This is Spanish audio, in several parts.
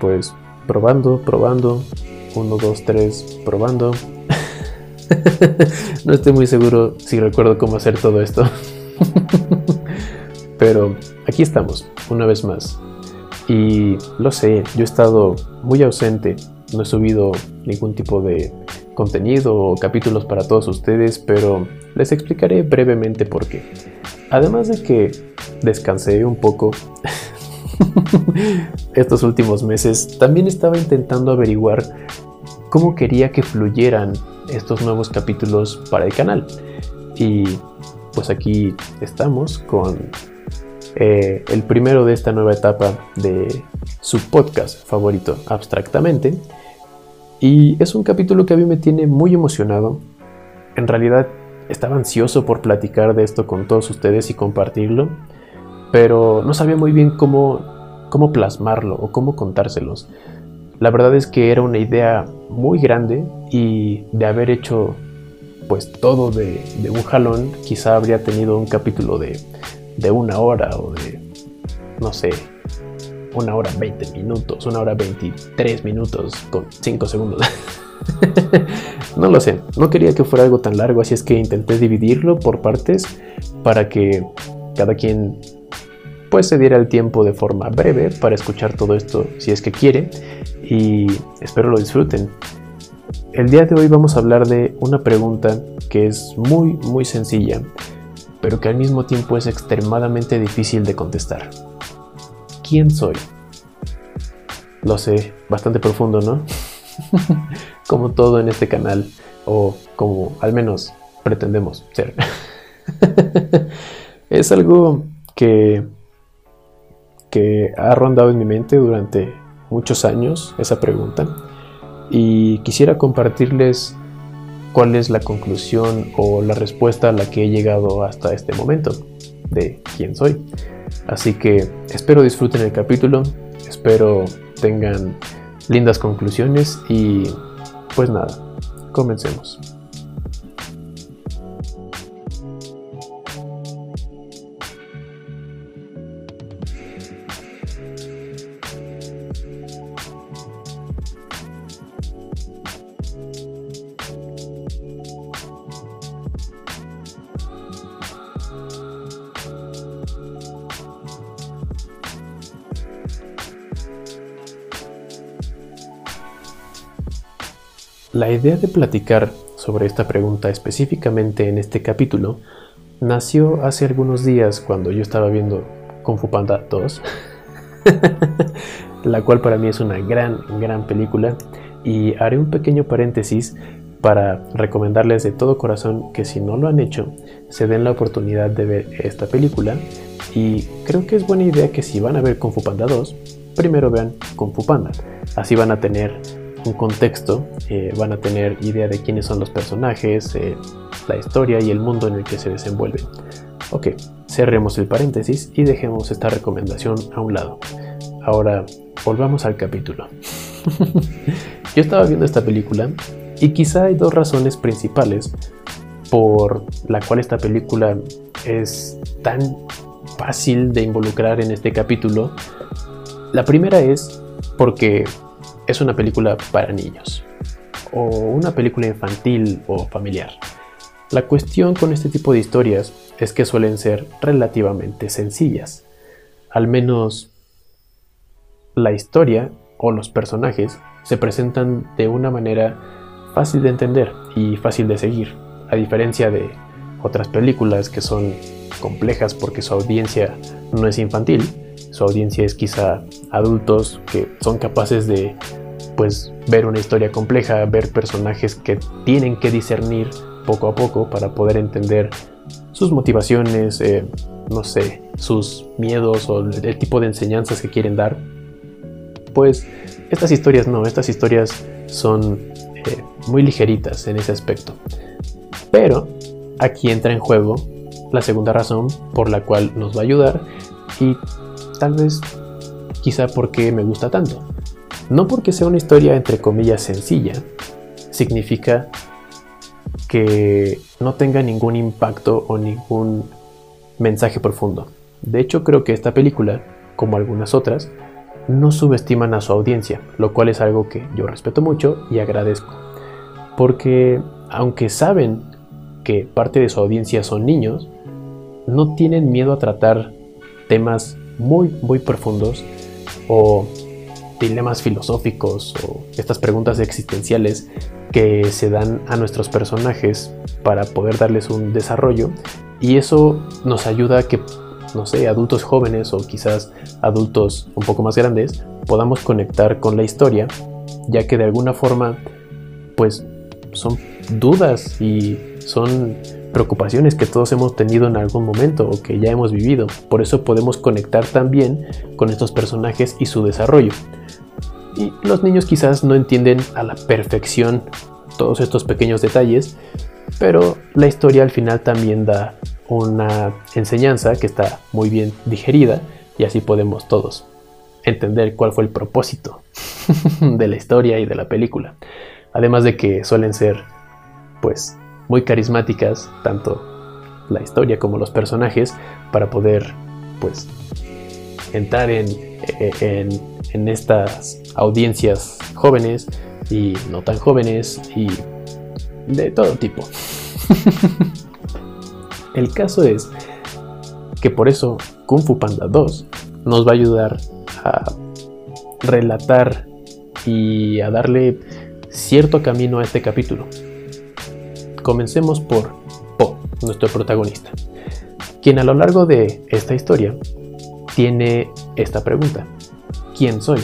Pues probando, probando. 1, 2, 3, probando. no estoy muy seguro si recuerdo cómo hacer todo esto. Pero aquí estamos, una vez más. Y lo sé, yo he estado muy ausente, no he subido ningún tipo de contenido o capítulos para todos ustedes, pero les explicaré brevemente por qué. Además de que descansé un poco estos últimos meses, también estaba intentando averiguar cómo quería que fluyeran estos nuevos capítulos para el canal. Y pues aquí estamos con eh, el primero de esta nueva etapa de su podcast favorito, abstractamente. Y es un capítulo que a mí me tiene muy emocionado. En realidad estaba ansioso por platicar de esto con todos ustedes y compartirlo, pero no sabía muy bien cómo, cómo plasmarlo o cómo contárselos. La verdad es que era una idea muy grande y de haber hecho pues todo de, un jalón, quizá habría tenido un capítulo de de una hora o de, no sé, una hora 20 minutos, una hora 23 minutos con 5 segundos. no lo sé, no quería que fuera algo tan largo, así es que intenté dividirlo por partes para que cada quien pues se diera el tiempo de forma breve para escuchar todo esto si es que quiere y espero lo disfruten. El día de hoy vamos a hablar de una pregunta que es muy muy sencilla pero que al mismo tiempo es extremadamente difícil de contestar. ¿Quién soy? Lo sé, bastante profundo, ¿no? como todo en este canal, o como al menos pretendemos ser. es algo que, que ha rondado en mi mente durante muchos años esa pregunta y quisiera compartirles cuál es la conclusión o la respuesta a la que he llegado hasta este momento de quién soy. Así que espero disfruten el capítulo, espero tengan lindas conclusiones y pues nada, comencemos. La idea de platicar sobre esta pregunta específicamente en este capítulo nació hace algunos días cuando yo estaba viendo Kung Fu Panda 2, la cual para mí es una gran, gran película y haré un pequeño paréntesis para recomendarles de todo corazón que si no lo han hecho, se den la oportunidad de ver esta película y creo que es buena idea que si van a ver Kung Fu Panda 2, primero vean Kung Fu Panda, así van a tener un contexto, eh, van a tener idea de quiénes son los personajes, eh, la historia y el mundo en el que se desenvuelven. Ok, cerremos el paréntesis y dejemos esta recomendación a un lado. Ahora, volvamos al capítulo. Yo estaba viendo esta película y quizá hay dos razones principales por la cual esta película es tan fácil de involucrar en este capítulo. La primera es porque es una película para niños o una película infantil o familiar. La cuestión con este tipo de historias es que suelen ser relativamente sencillas. Al menos la historia o los personajes se presentan de una manera fácil de entender y fácil de seguir, a diferencia de otras películas que son complejas porque su audiencia no es infantil, su audiencia es quizá adultos que son capaces de pues ver una historia compleja, ver personajes que tienen que discernir poco a poco para poder entender sus motivaciones, eh, no sé, sus miedos o el tipo de enseñanzas que quieren dar. Pues estas historias no, estas historias son eh, muy ligeritas en ese aspecto. Pero aquí entra en juego la segunda razón por la cual nos va a ayudar y tal vez quizá porque me gusta tanto. No porque sea una historia entre comillas sencilla, significa que no tenga ningún impacto o ningún mensaje profundo. De hecho, creo que esta película, como algunas otras, no subestiman a su audiencia, lo cual es algo que yo respeto mucho y agradezco. Porque aunque saben que parte de su audiencia son niños, no tienen miedo a tratar temas muy, muy profundos o dilemas filosóficos o estas preguntas existenciales que se dan a nuestros personajes para poder darles un desarrollo. Y eso nos ayuda a que, no sé, adultos jóvenes o quizás adultos un poco más grandes podamos conectar con la historia ya que de alguna forma pues son dudas y son preocupaciones que todos hemos tenido en algún momento o que ya hemos vivido. Por eso podemos conectar también con estos personajes y su desarrollo. Y los niños quizás no entienden a la perfección todos estos pequeños detalles, pero la historia al final también da una enseñanza que está muy bien digerida y así podemos todos entender cuál fue el propósito de la historia y de la película. Además de que suelen ser pues muy carismáticas, tanto la historia como los personajes, para poder pues entrar en, en, en estas audiencias jóvenes y no tan jóvenes y de todo tipo. El caso es que por eso Kung Fu Panda 2 nos va a ayudar a relatar y a darle cierto camino a este capítulo. Comencemos por Po, nuestro protagonista, quien a lo largo de esta historia tiene esta pregunta. ¿Quién soy?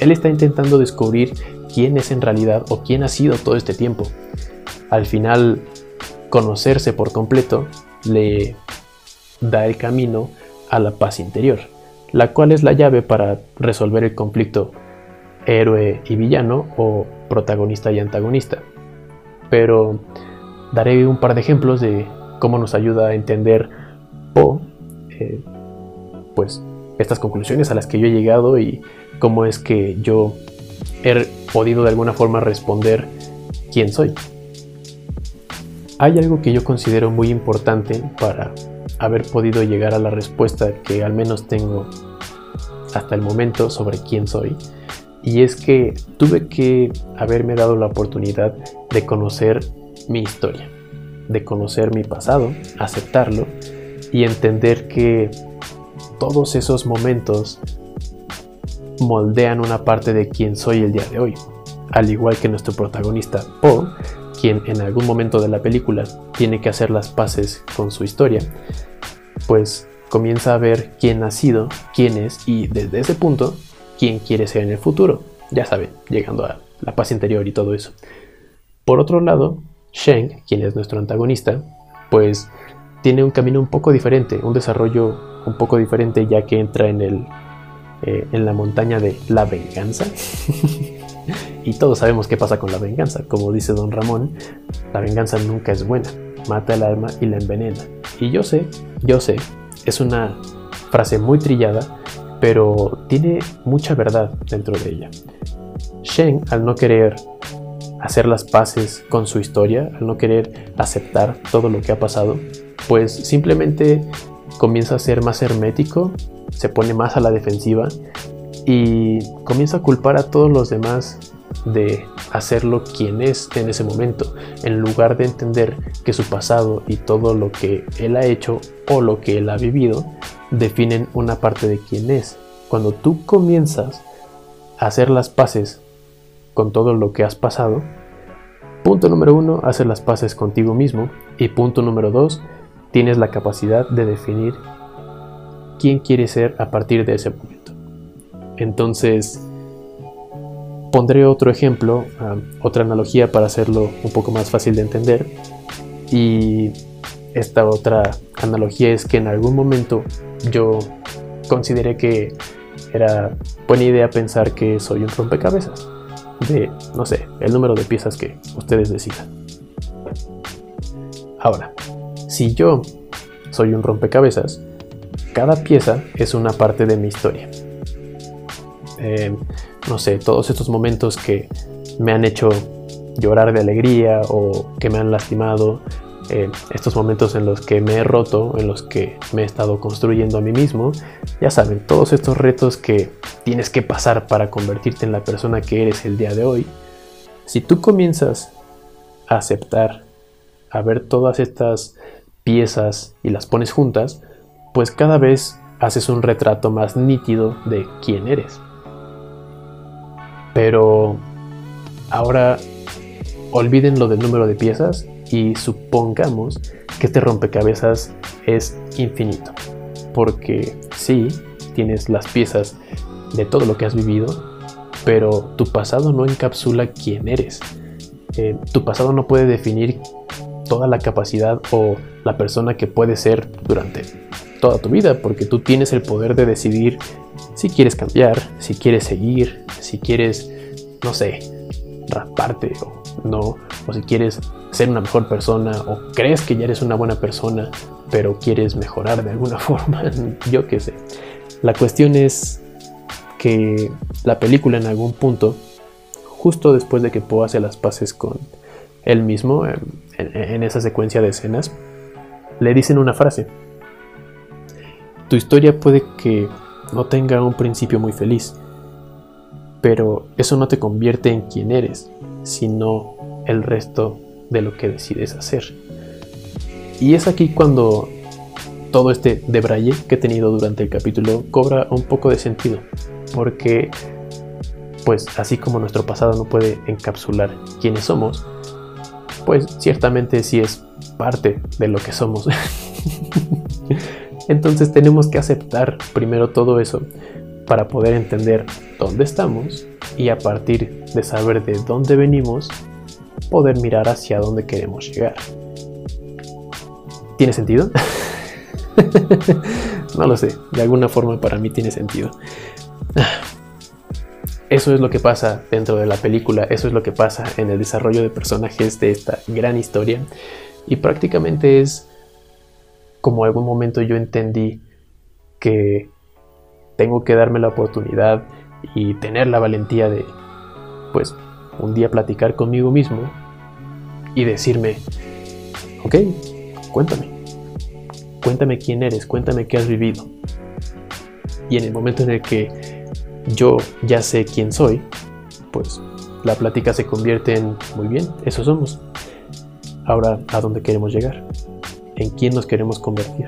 Él está intentando descubrir quién es en realidad o quién ha sido todo este tiempo. Al final, conocerse por completo le da el camino a la paz interior, la cual es la llave para resolver el conflicto héroe y villano o protagonista y antagonista. Pero daré un par de ejemplos de cómo nos ayuda a entender o eh, pues estas conclusiones a las que yo he llegado y cómo es que yo he podido de alguna forma responder quién soy. Hay algo que yo considero muy importante para haber podido llegar a la respuesta que al menos tengo hasta el momento sobre quién soy. Y es que tuve que haberme dado la oportunidad de conocer mi historia, de conocer mi pasado, aceptarlo y entender que todos esos momentos moldean una parte de quién soy el día de hoy. Al igual que nuestro protagonista Paul, quien en algún momento de la película tiene que hacer las paces con su historia, pues comienza a ver quién ha sido, quién es y desde ese punto quién quiere ser en el futuro. Ya saben, llegando a la paz interior y todo eso. Por otro lado, Sheng, quien es nuestro antagonista, pues tiene un camino un poco diferente, un desarrollo un poco diferente ya que entra en el eh, en la montaña de la venganza. y todos sabemos qué pasa con la venganza. Como dice don Ramón, la venganza nunca es buena. Mata el alma y la envenena. Y yo sé, yo sé, es una frase muy trillada, pero tiene mucha verdad dentro de ella. Shen, al no querer hacer las paces con su historia, al no querer aceptar todo lo que ha pasado, pues simplemente comienza a ser más hermético se pone más a la defensiva y comienza a culpar a todos los demás de hacerlo quien es en ese momento, en lugar de entender que su pasado y todo lo que él ha hecho o lo que él ha vivido definen una parte de quién es. Cuando tú comienzas a hacer las paces con todo lo que has pasado, punto número uno, hacer las paces contigo mismo y punto número dos, tienes la capacidad de definir quién quiere ser a partir de ese momento. Entonces, pondré otro ejemplo, otra analogía para hacerlo un poco más fácil de entender. Y esta otra analogía es que en algún momento yo consideré que era buena idea pensar que soy un rompecabezas. De, no sé, el número de piezas que ustedes decidan. Ahora, si yo soy un rompecabezas, cada pieza es una parte de mi historia. Eh, no sé, todos estos momentos que me han hecho llorar de alegría o que me han lastimado eh, estos momentos en los que me he roto, en los que me he estado construyendo a mí mismo. Ya saben, todos estos retos que tienes que pasar para convertirte en la persona que eres el día de hoy. Si tú comienzas a aceptar, a ver todas estas piezas y las pones juntas, pues cada vez haces un retrato más nítido de quién eres. Pero ahora olviden lo del número de piezas y supongamos que este rompecabezas es infinito. Porque sí, tienes las piezas de todo lo que has vivido, pero tu pasado no encapsula quién eres. Eh, tu pasado no puede definir toda la capacidad o la persona que puedes ser durante toda tu vida, porque tú tienes el poder de decidir si quieres cambiar, si quieres seguir, si quieres, no sé, raparte o no, o si quieres ser una mejor persona o crees que ya eres una buena persona, pero quieres mejorar de alguna forma, yo qué sé. La cuestión es que la película en algún punto, justo después de que Poe hace las paces con él mismo, en esa secuencia de escenas, le dicen una frase. Tu historia puede que no tenga un principio muy feliz, pero eso no te convierte en quien eres, sino el resto de lo que decides hacer. Y es aquí cuando todo este debraye que he tenido durante el capítulo cobra un poco de sentido, porque pues así como nuestro pasado no puede encapsular quiénes somos, pues ciertamente sí es parte de lo que somos. Entonces tenemos que aceptar primero todo eso para poder entender dónde estamos y a partir de saber de dónde venimos, poder mirar hacia dónde queremos llegar. ¿Tiene sentido? no lo sé, de alguna forma para mí tiene sentido. Eso es lo que pasa dentro de la película, eso es lo que pasa en el desarrollo de personajes de esta gran historia y prácticamente es como algún momento yo entendí que tengo que darme la oportunidad y tener la valentía de, pues, un día platicar conmigo mismo y decirme, ok, cuéntame, cuéntame quién eres, cuéntame qué has vivido. Y en el momento en el que yo ya sé quién soy, pues la plática se convierte en, muy bien, eso somos. Ahora, ¿a dónde queremos llegar? ¿En quién nos queremos convertir?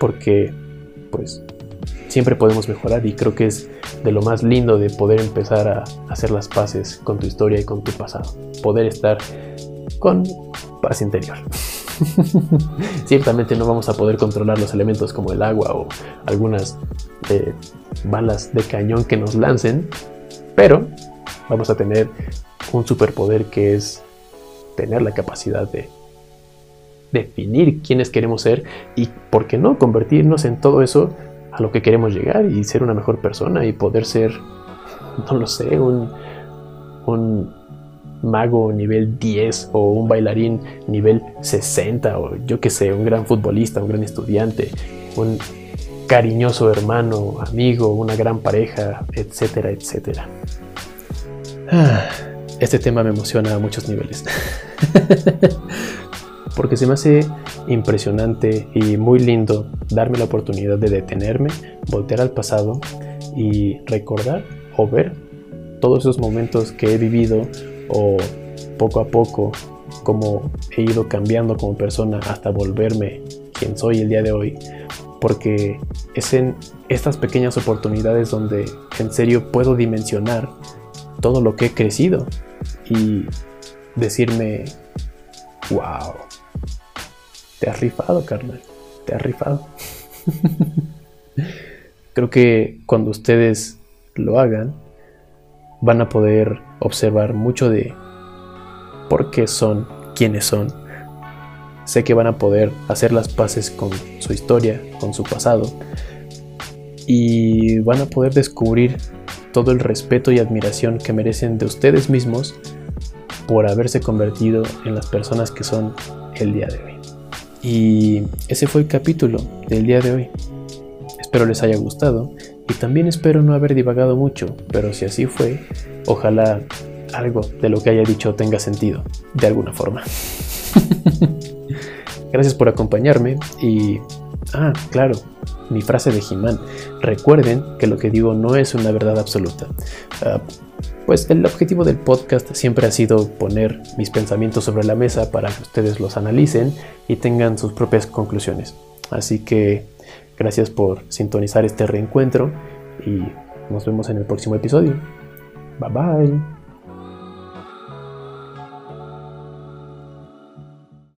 Porque, pues, siempre podemos mejorar y creo que es de lo más lindo de poder empezar a hacer las paces con tu historia y con tu pasado. Poder estar con paz interior. Ciertamente no vamos a poder controlar los elementos como el agua o algunas eh, balas de cañón que nos lancen, pero vamos a tener un superpoder que es tener la capacidad de definir quiénes queremos ser y, ¿por qué no?, convertirnos en todo eso a lo que queremos llegar y ser una mejor persona y poder ser, no lo sé, un, un mago nivel 10 o un bailarín nivel 60 o yo que sé, un gran futbolista, un gran estudiante, un cariñoso hermano, amigo, una gran pareja, etcétera, etcétera. Ah, este tema me emociona a muchos niveles. porque se me hace impresionante y muy lindo darme la oportunidad de detenerme, voltear al pasado y recordar o ver todos esos momentos que he vivido o poco a poco como he ido cambiando como persona hasta volverme quien soy el día de hoy, porque es en estas pequeñas oportunidades donde en serio puedo dimensionar todo lo que he crecido y decirme, wow, te has rifado, carnal. Te has rifado. Creo que cuando ustedes lo hagan, van a poder observar mucho de por qué son quienes son. Sé que van a poder hacer las paces con su historia, con su pasado, y van a poder descubrir todo el respeto y admiración que merecen de ustedes mismos por haberse convertido en las personas que son el día de hoy. Y ese fue el capítulo del día de hoy. Espero les haya gustado y también espero no haber divagado mucho, pero si así fue, ojalá algo de lo que haya dicho tenga sentido, de alguna forma. Gracias por acompañarme y... Ah, claro, mi frase de Jimán. Recuerden que lo que digo no es una verdad absoluta. Ah, pues el objetivo del podcast siempre ha sido poner mis pensamientos sobre la mesa para que ustedes los analicen y tengan sus propias conclusiones. Así que gracias por sintonizar este reencuentro y nos vemos en el próximo episodio. Bye bye.